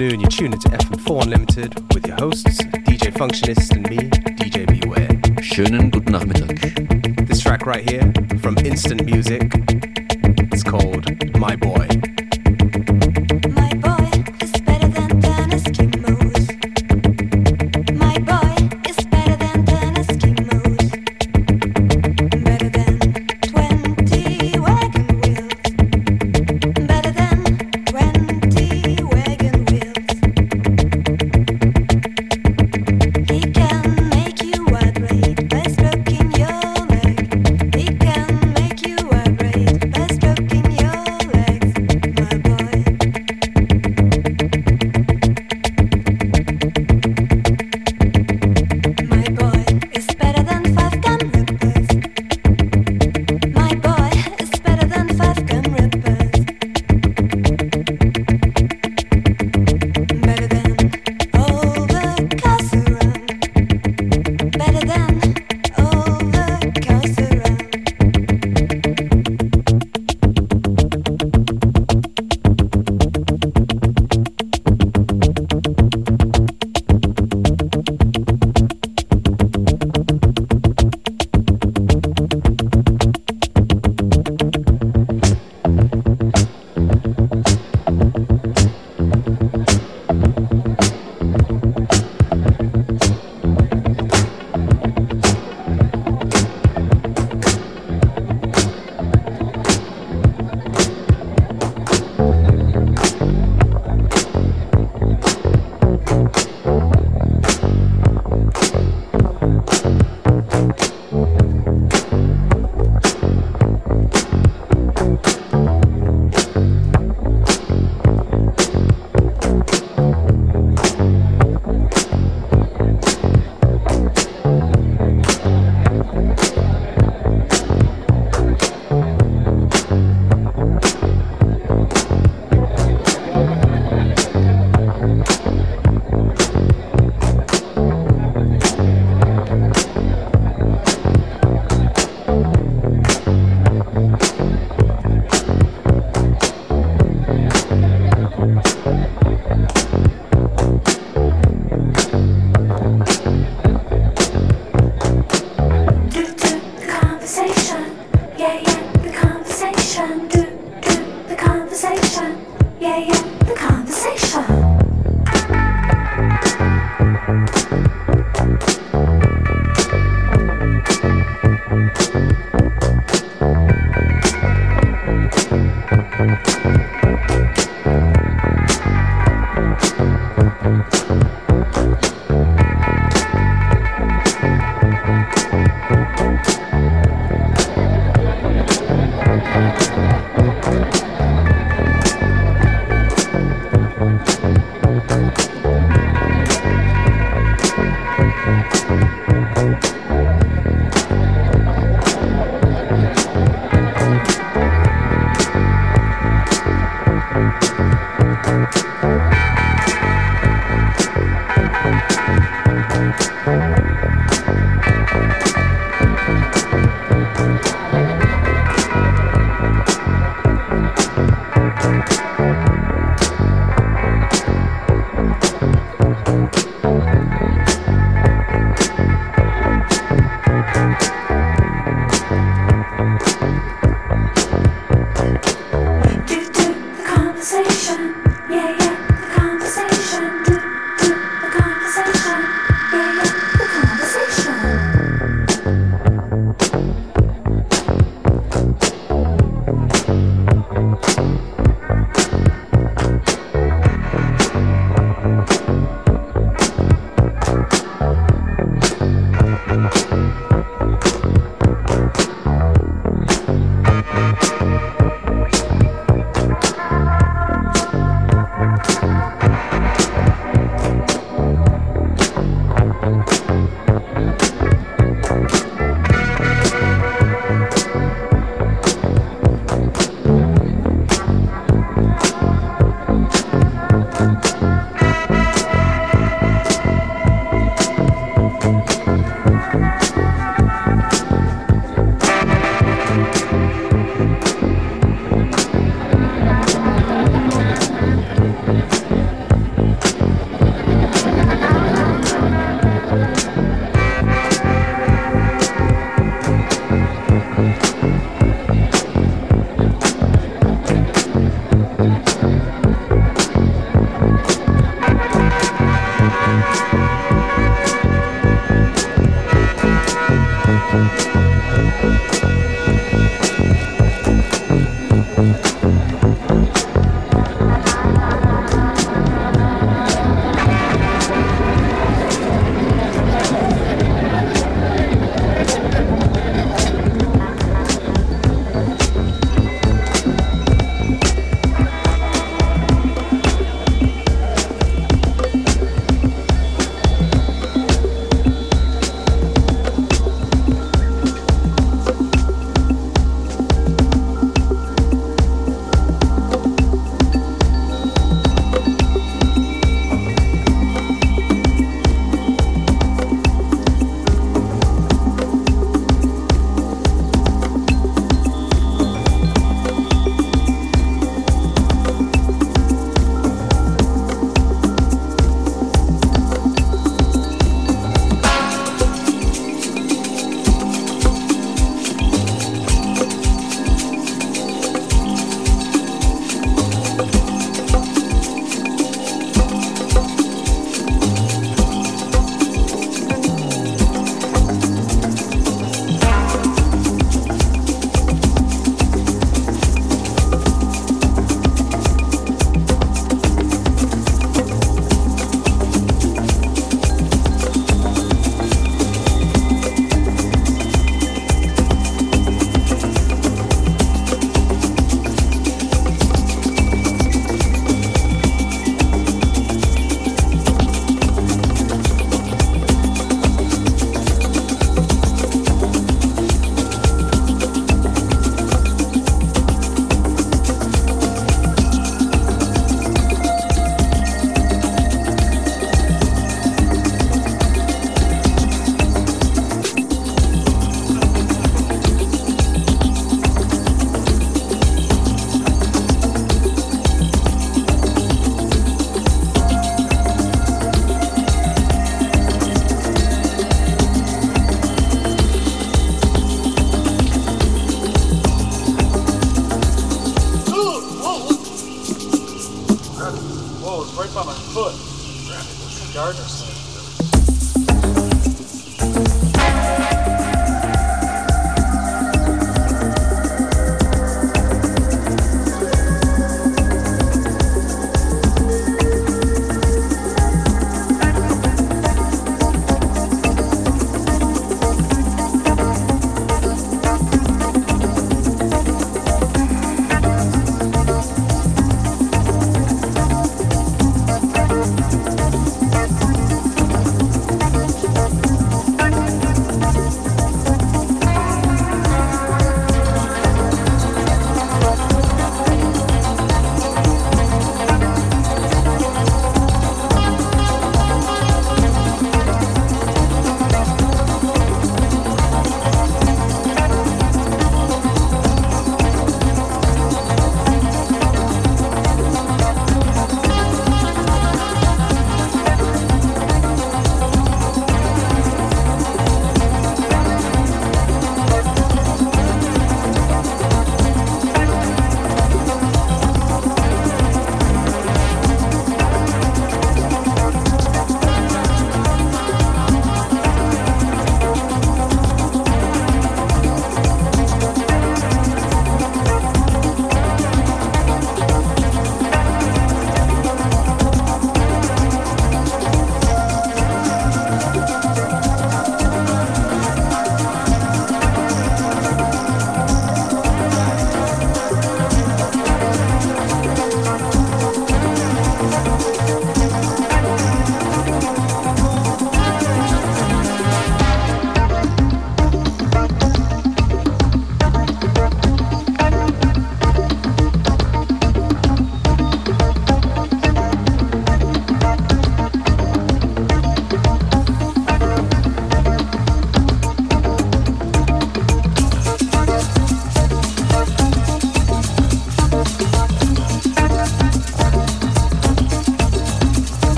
afternoon. You're tuned into FM4 Unlimited with your hosts, DJ Functionist and me, DJ Beware. Schönen guten Nachmittag. This track right here from Instant Music, it's called My Boy.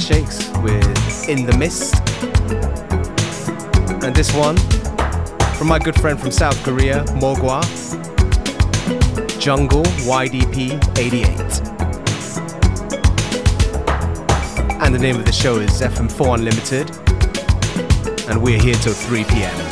Cosmic Handshakes with In the Mist. And this one, from my good friend from South Korea, Mogwa, Jungle YDP 88. And the name of the show is FM4 Unlimited. And we're here till 3 p.m.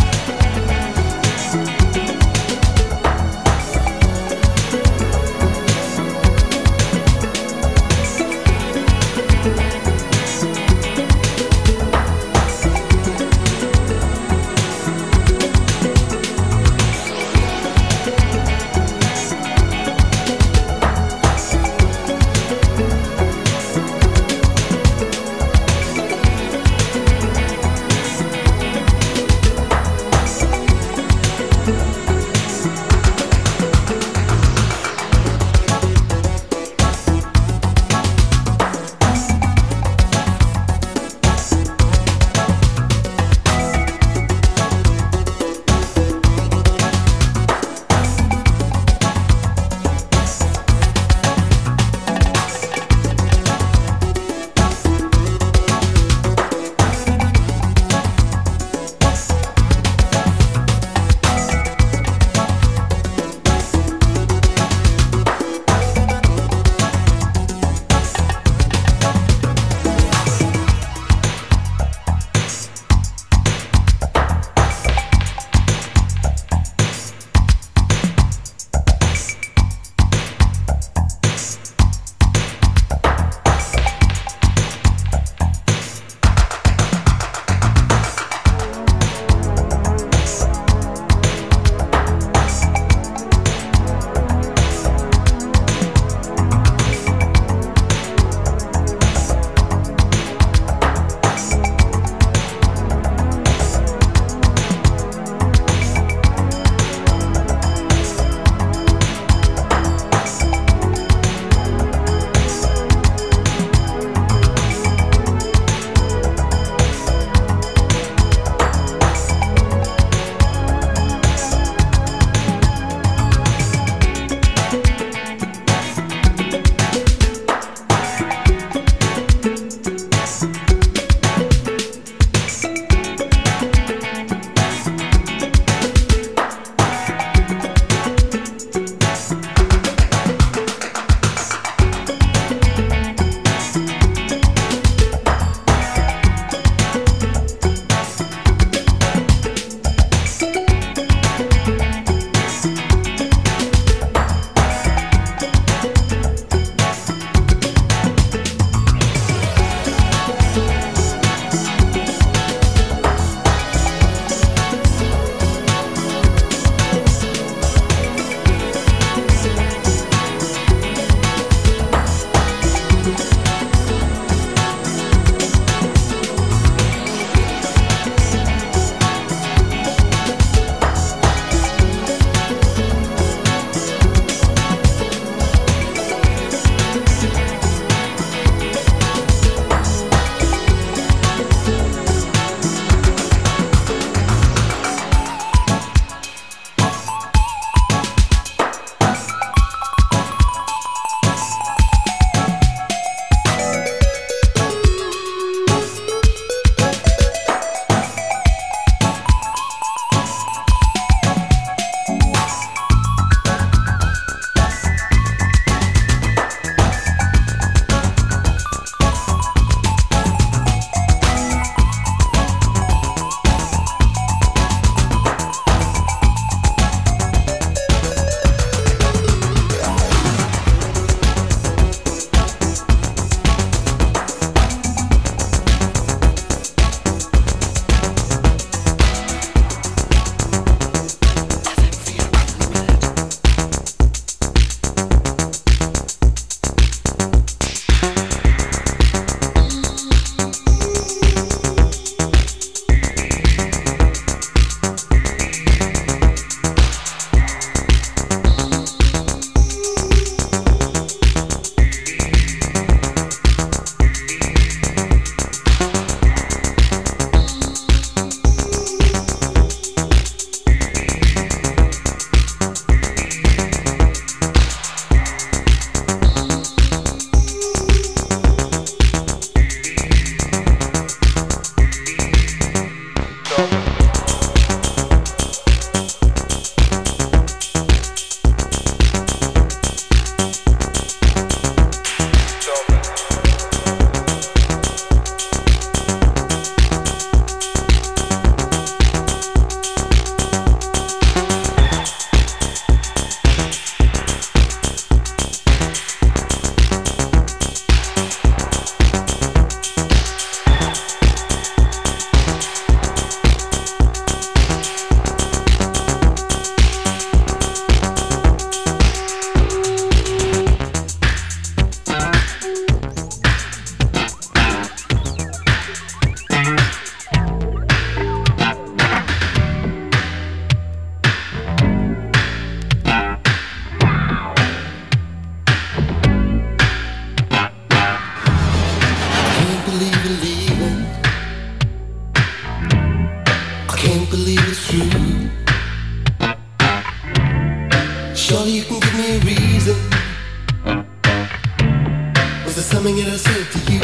coming and I said to you.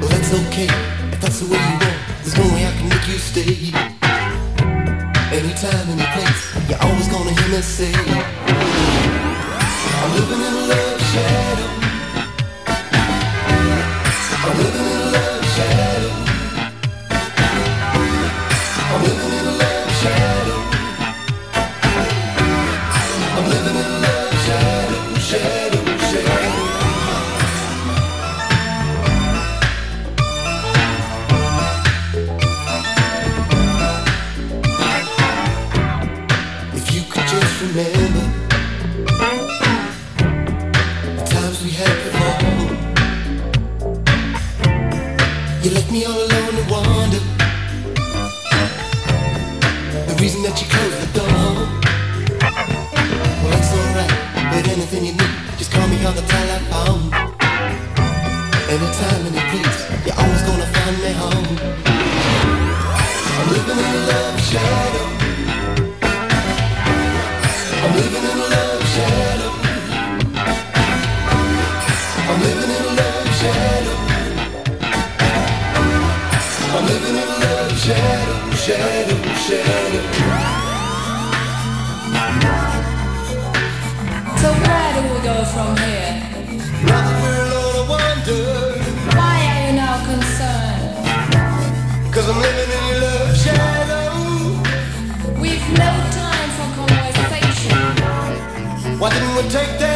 Well, that's okay.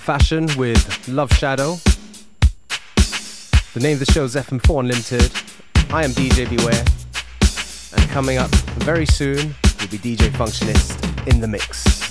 Fashion with Love Shadow. The name of the show is FM4 Unlimited. I am DJ Beware. And coming up very soon will be DJ Functionist in the mix.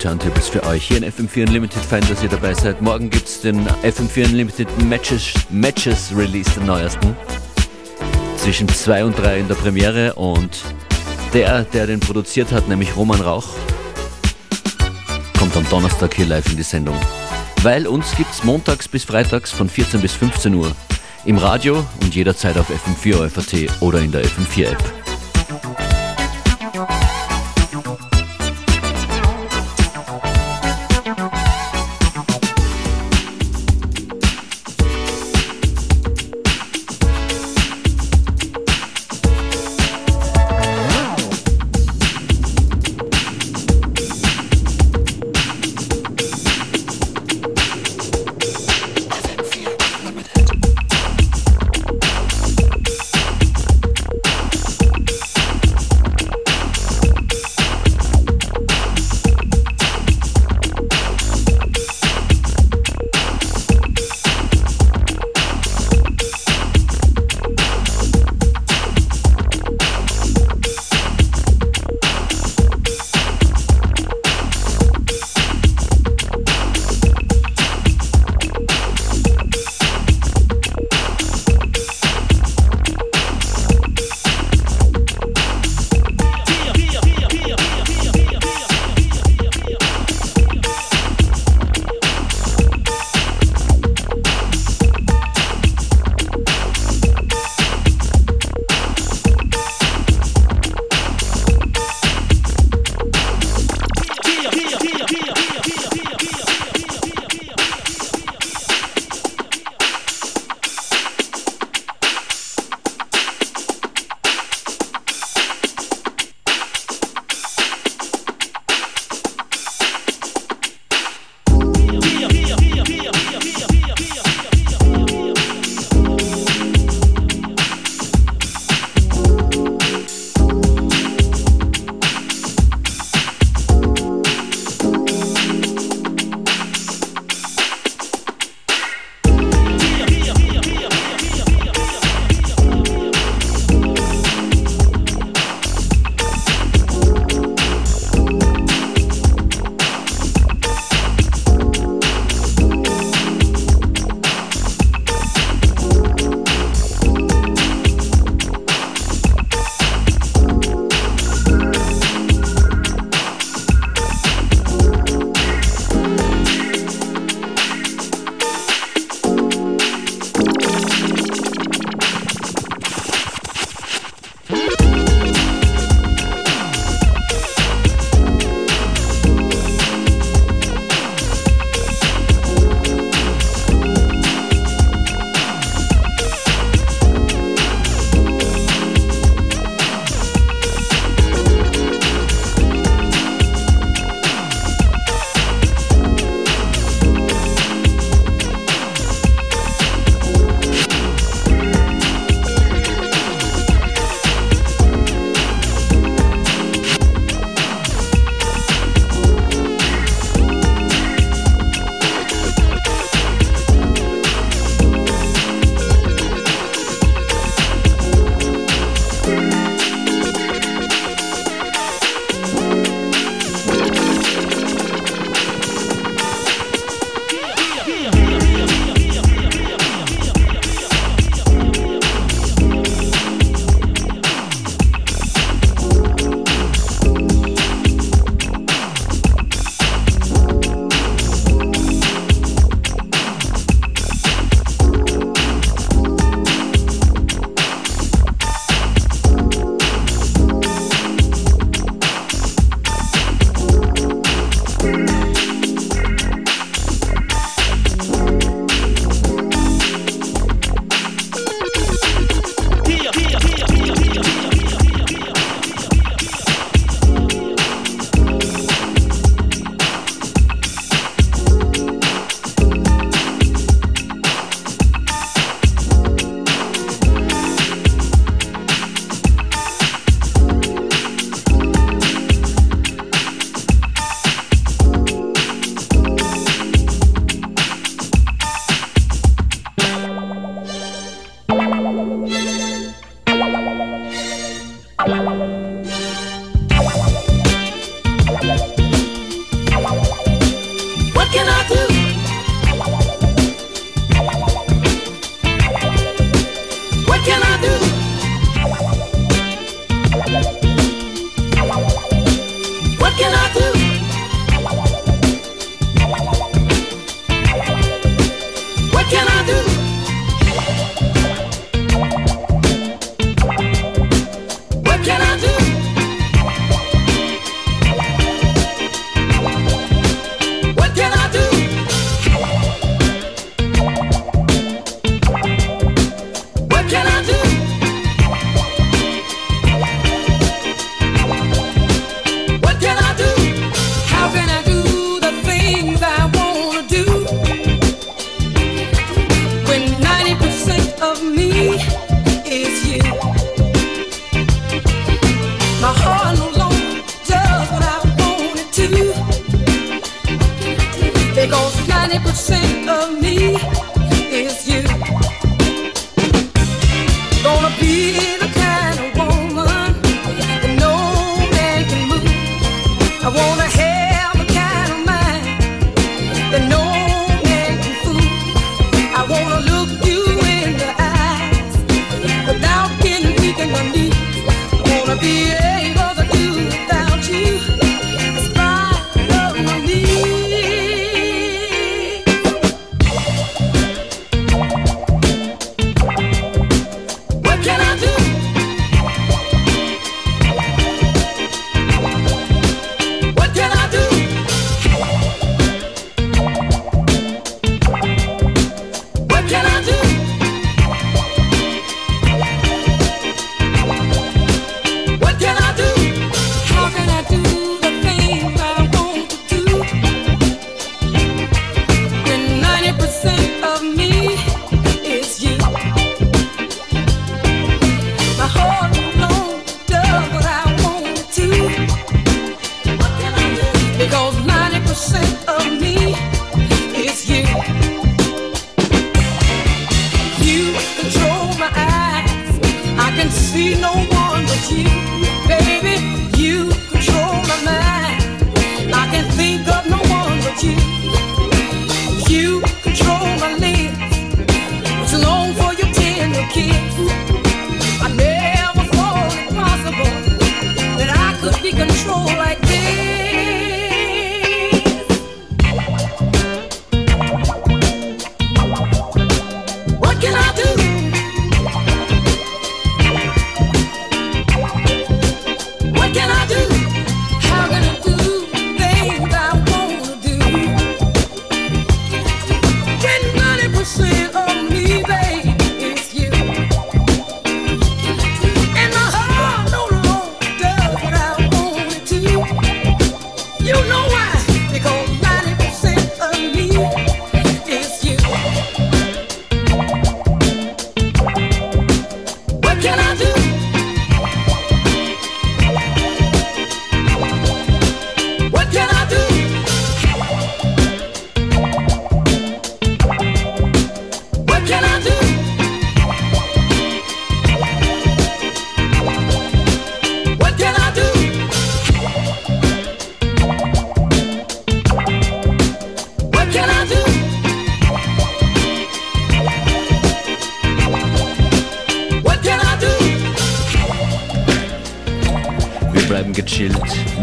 Turntables für euch. Hier in FM4 Unlimited fein, dass ihr dabei seid. Morgen gibt es den FM4 Unlimited Matches, Matches Release, den neuesten. Zwischen 2 und 3 in der Premiere und der, der den produziert hat, nämlich Roman Rauch, kommt am Donnerstag hier live in die Sendung. Weil uns gibt es montags bis freitags von 14 bis 15 Uhr im Radio und jederzeit auf FM4 OFAT oder in der FM4 App.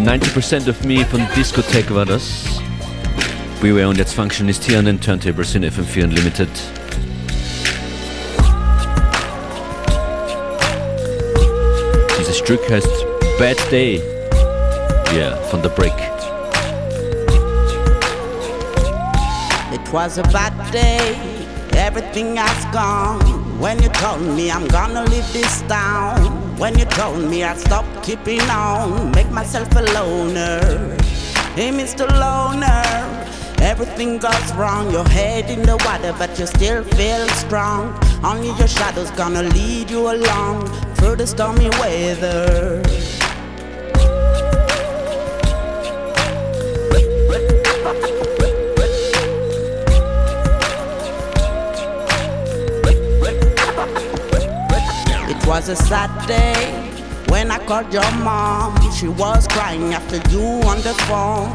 90% of Me von Discotheque war das. Beware und jetzt Functionist hier an den Turntables in FM4 Unlimited. Dieses Stück heißt Bad Day. Yeah, von The Break. It was a bad day, everything has gone. When you told me I'm gonna leave this town. When you told me I'd stop keeping on, make myself a loner. Hey, Mr. Loner, everything goes wrong. Your head in the water, but you still feel strong. Only your shadow's gonna lead you along through the stormy weather. Was a sad day when I called your mom. She was crying after you on the phone.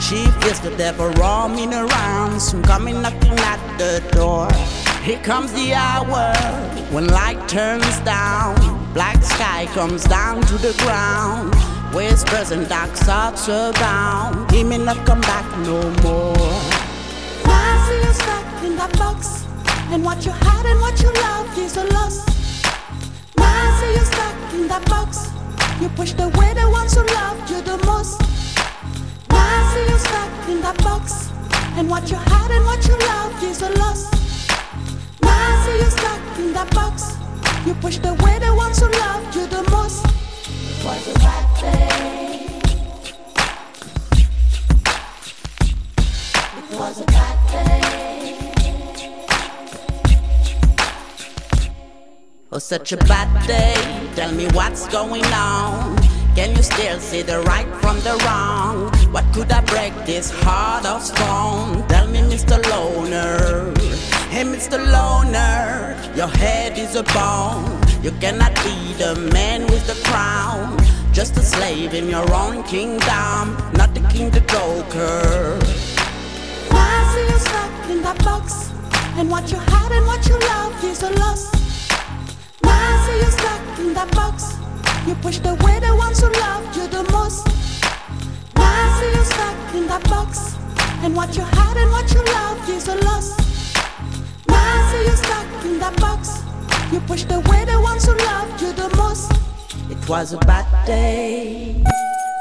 She feels the devil roaming around, soon coming knocking at the door. Here comes the hour when light turns down, black sky comes down to the ground. Whispers and dark thoughts abound. He may not come back no more. Why see you stuck in that box? And what you had and what you loved is a loss see you stuck in that box. You pushed away the ones who loved you the most. Now I see you stuck in that box. And what you had and what you loved is a loss. Now I see you stuck in that box. You pushed away the ones who loved you the most. Was a bad day. Oh, such a bad day. Tell me what's going on. Can you still see the right from the wrong? What could I break this heart of stone? Tell me, Mr. Loner. Hey, Mr. Loner, your head is a bone. You cannot be the man with the crown. Just a slave in your own kingdom, not the king, the joker. Why see you stuck in that box? And what you had and what you loved is a loss. See you stuck in that box. You the ones who you the most. Now I see you stuck in that box. And what you had and what you loved is a loss. Now I see you stuck in that box. You the ones who loved you the most. It was a bad day.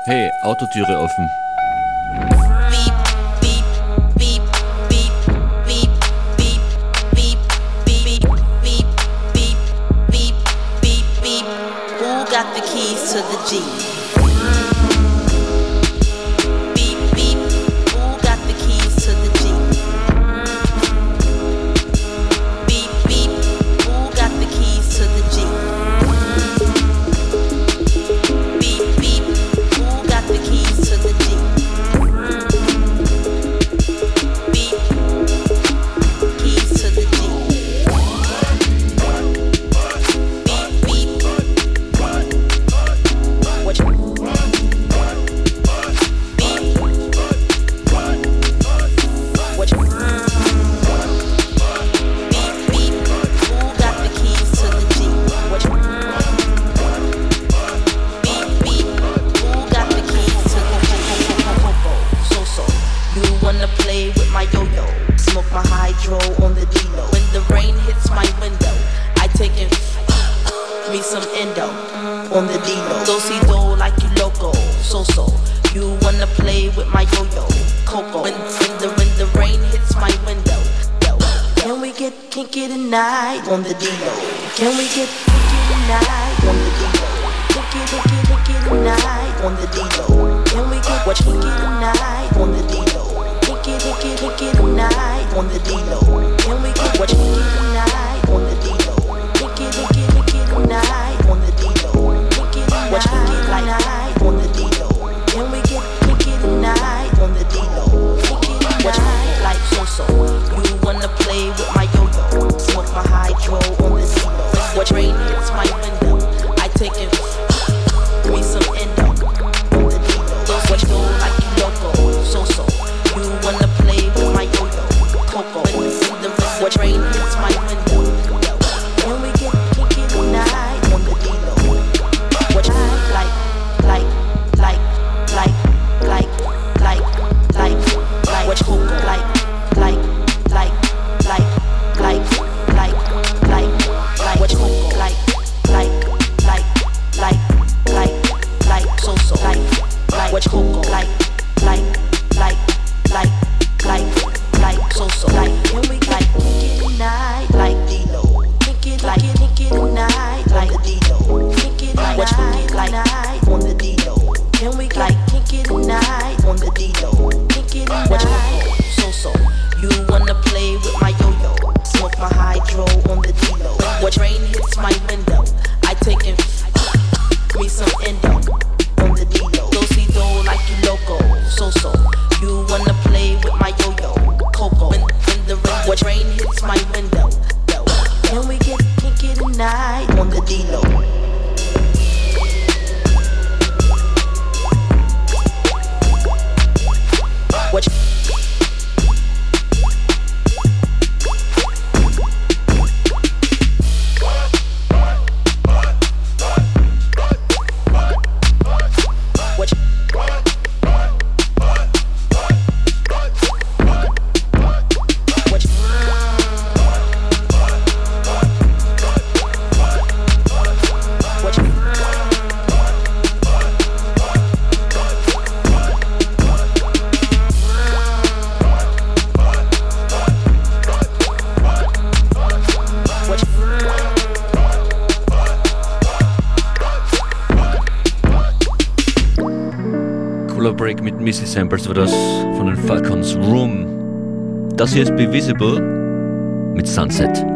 Hey, Autotüre offen. Busy Samples war das von den Falcons Room. Das hier ist Bevisible mit Sunset.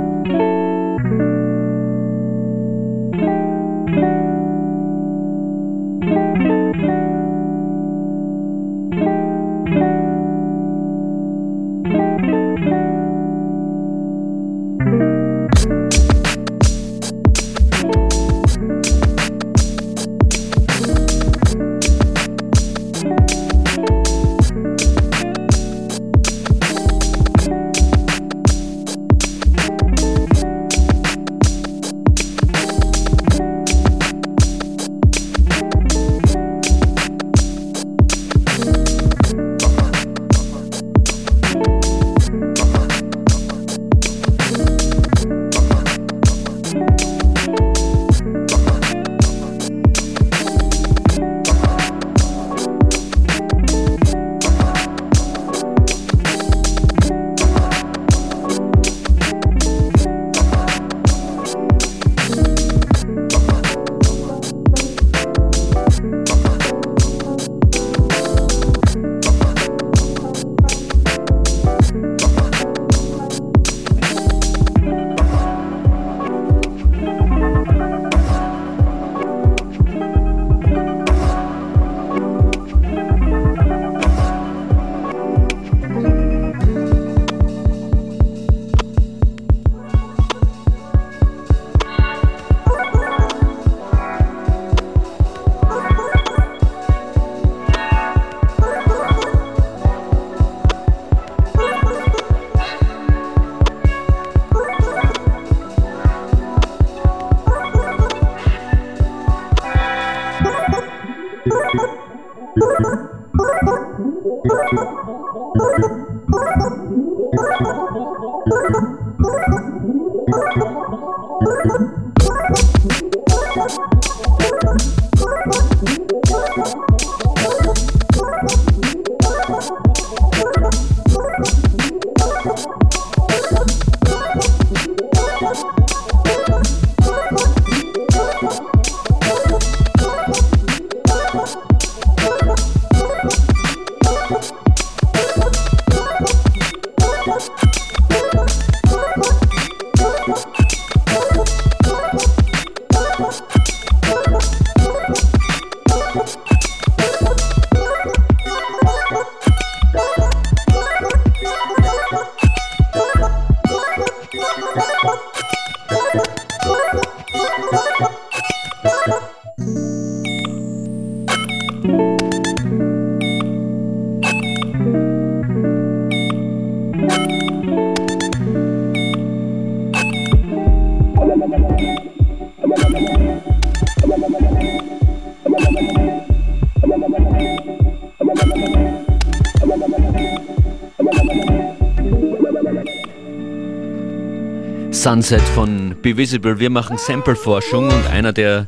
Sunset von Be Visible. Wir machen Sample-Forschung und einer, der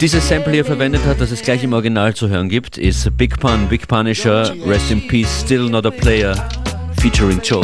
dieses Sample hier verwendet hat, das es gleich im Original zu hören gibt, ist Big Pun, Big Punisher, Rest in Peace, Still Not a Player, featuring Joe.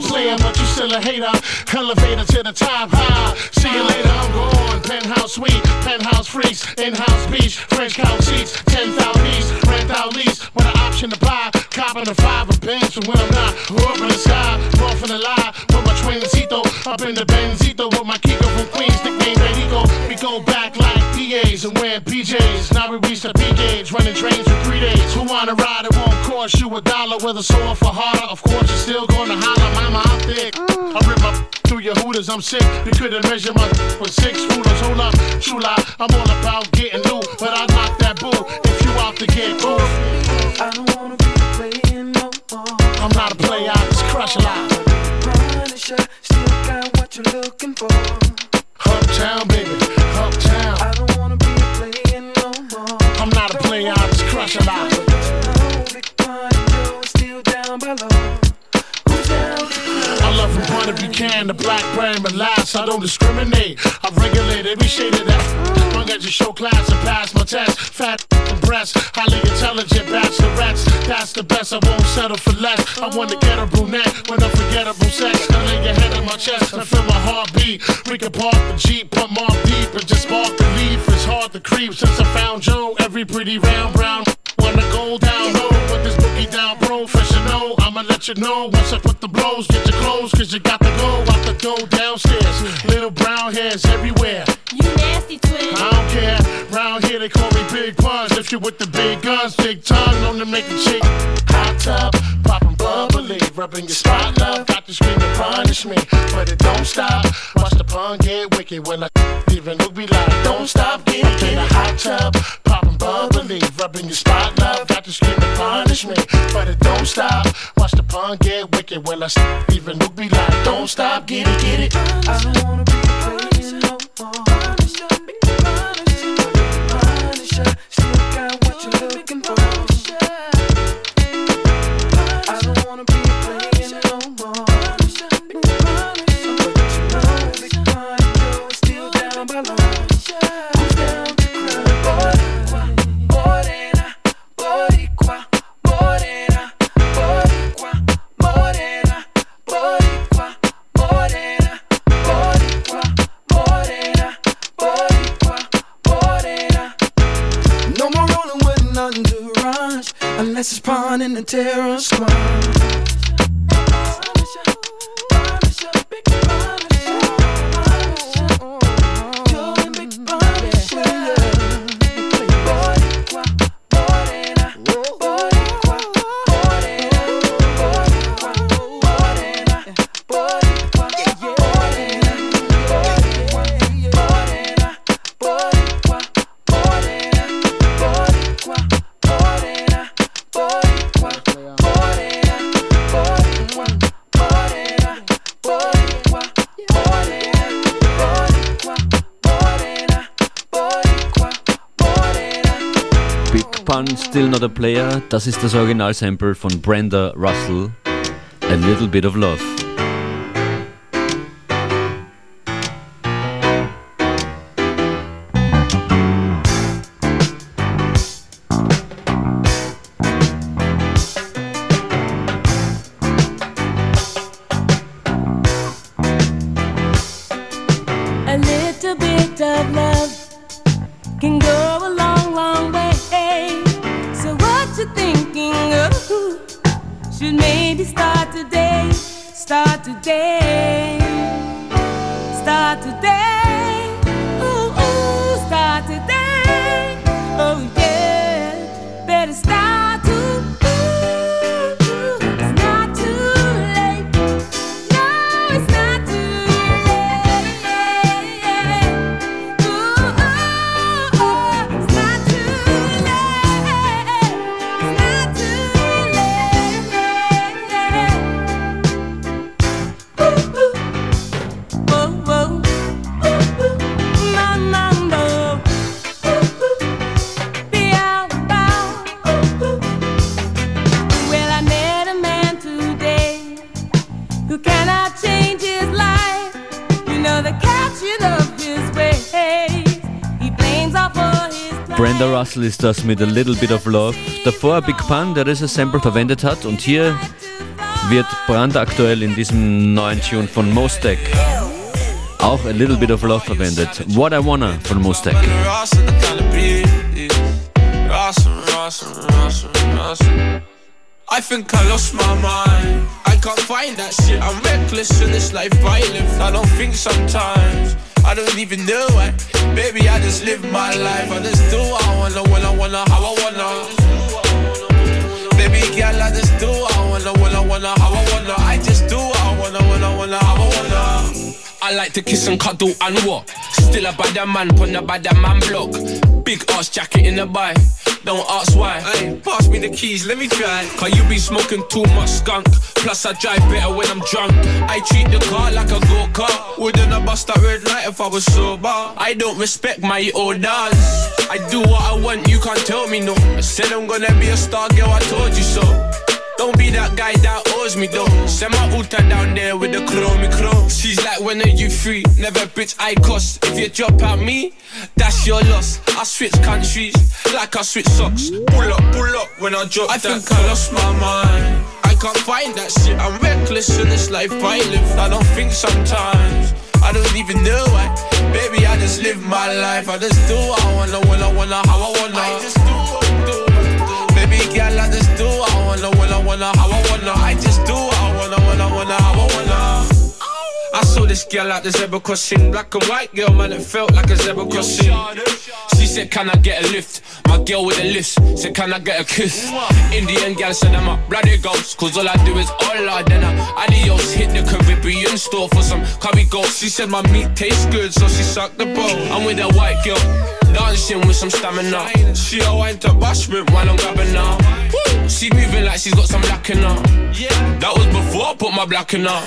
Not a but you still a hater. Elevator to the top high. See you later, I'm gone. Penthouse suite, penthouse freaks, in-house beach, French couch seats, 10,000 east, rent out lease, with an option to buy. Copping a five of from when I'm not. Up in the sky, off in the lie, with my twincito, up in the Benzito, with my Kiko from Queens, nickname Benito. We go back like PAs and wearing PJs. Now we reach the P gauge, running trains for three days. Who wanna ride? It won't cost you a dollar, whether sore for harder. Of course, you're still gonna holler, mama, I'm thick. I rip my through your hooters, I'm sick. You couldn't measure my with six rulers. Hold up, true lie, I'm all about getting loot, but I knock that bull if you out to get booed. I don't wanna be playing no more. I'm not a player, I just crush a lot. Punisher, still got what you're looking for. Uptown, baby, uptown. I don't wanna be playing no more. I'm not a player, I just crush a lot. If you can, the black brand, but last I don't discriminate. I regulate every shade of that. Long as you show class and pass my test. Fat breasts, highly intelligent bachelorettes. That's the best, I won't settle for less. I want to get a brunette with unforgettable sex. I lay your head on my chest and feel my heartbeat. We can park the Jeep, put more deep, and just spark the leaf. It's hard to creep since I found Joe. Every pretty round brown wanna go down low, put this boogie down professional. I'ma let you know once I put the blows. Get your clothes, cause you got to go out the door downstairs. Little brown hairs everywhere. You nasty twin. I don't care. Round here they call me Big Puns. If you with the big guns, big tongue, known to make a chick hot tub, poppin' bubbly, rubbing your spot love. Got to scream and punish me, but it don't stop. Watch the pun get wicked when I even look be like, don't stop, get it, get a hot tub, poppin' bubbly, rubbing your spot love. Got to scream and punish me, but it don't stop. Watch the pun get wicked when I even look be like, don't stop, get it, get it. I don't wanna be playing no more. Unless it's pawn in the terror squad. Still Not a Player, das ist das Originalsample von Brenda Russell, A Little Bit of Love. Russell ist das mit A Little Bit of Love. Davor Big Pun, der das Sample verwendet hat. Und hier wird brandaktuell in diesem neuen Tune von Mostek auch A Little Bit of Love verwendet. What I Wanna von Mostek. I think I lost my mind. I can't find that shit. I'm reckless in this life I live. I don't think sometimes. I don't even know why. Baby, I just live my life. I just do what I wanna, when I wanna, how I wanna. Baby girl, I just do what I wanna, when I wanna, how I wanna. I just do what I wanna, when I wanna, how I wanna. I like to kiss and cuddle and what? Still a bad man, put a bad man block. Big ass jacket in the buy. Don't ask why. Hey, pass me the keys, let me try. Cause you be smoking too much skunk. Plus, I drive better when I'm drunk. I treat the car like a go kart. Wouldn't I bust that red light if I was sober? I don't respect my orders. I do what I want, you can't tell me no. I said I'm gonna be a star girl, I told you so. Don't be that guy that owes me though. Send my ultra down there with the chromey chrome. She's like, when are you free? Never bitch, I cost. If you drop out me, that's your loss. I switch countries like I switch socks. Pull up, pull up when I drop I that. think I lost my mind. I can't find that shit. I'm reckless in this life I live. I don't think sometimes. I don't even know why. Baby, I just live my life. I just do what I wanna, when I wanna, how I wanna. I just do what I do. Baby girl, I just do what wanna, I wanna, how I wanna. I just do what I wanna, I wanna, how I wanna. I saw this girl at the zebra crossing, black and white girl, man, it felt like a zebra crossing. She said, Can I get a lift? My girl with a list said, Can I get a kiss? Indian girl said, I'm a bloody ghost, cause all I do is hola, then I adios. Hit the Caribbean store for some curry gold. She said, My meat tastes good, so she sucked the bowl. I'm with a white girl, dancing with some stamina. She a wine to bashment while I'm grabbing her. She moving like she's got some black in her. That was before I put my black in her.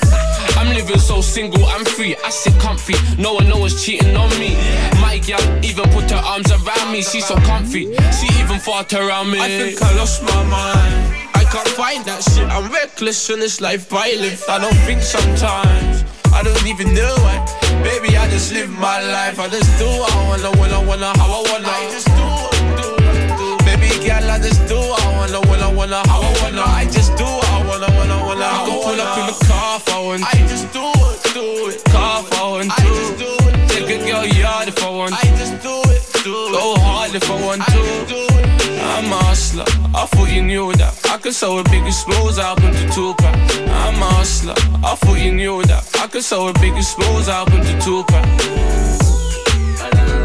I'm living so single, I'm free. I sit comfy, no one knows cheating on me. My girl even put her arms around me. She's so comfy, she even fought around me. I think I lost my mind. I can't find that shit. I'm reckless in this life I live. I don't think sometimes. I don't even know why. Baby, I just live my life. I just do what I wanna, when I wanna, how I wanna. I just do do, do. Baby girl, I just do what I wanna, when I wanna, how I wanna. I just do what I wanna, when I wanna, how I wanna. pull up in the car if I want to. I just do it, do it. Car if I want to. I just do it. Take a girl yard if I want to. I just do it, do it. Go hard if I want to. I just do it. I'm a hustler, I thought you knew that I could sell a bigger smooth album to Tupac. I'm a hustler, I thought you knew that I could sell a bigger smooth album to Tupac.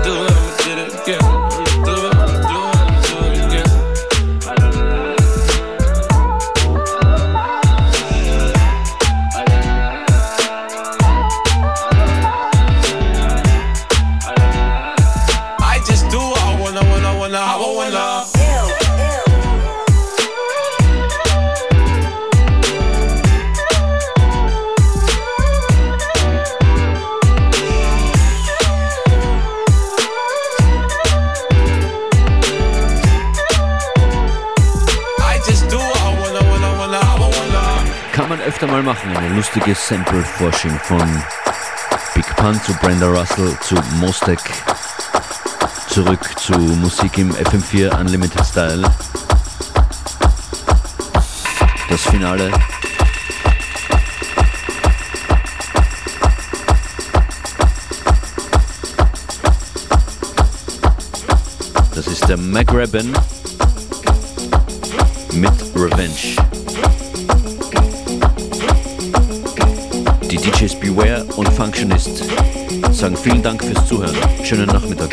Do it, did it again öfter mal machen, eine lustige Sample-Forschung von Big Pun zu Brenda Russell zu Mostek. Zurück zu Musik im FM4 Unlimited Style. Das Finale. Das ist der McRabbin mit Revenge. DJs Beware und Functionist sagen vielen Dank fürs Zuhören. Schönen Nachmittag.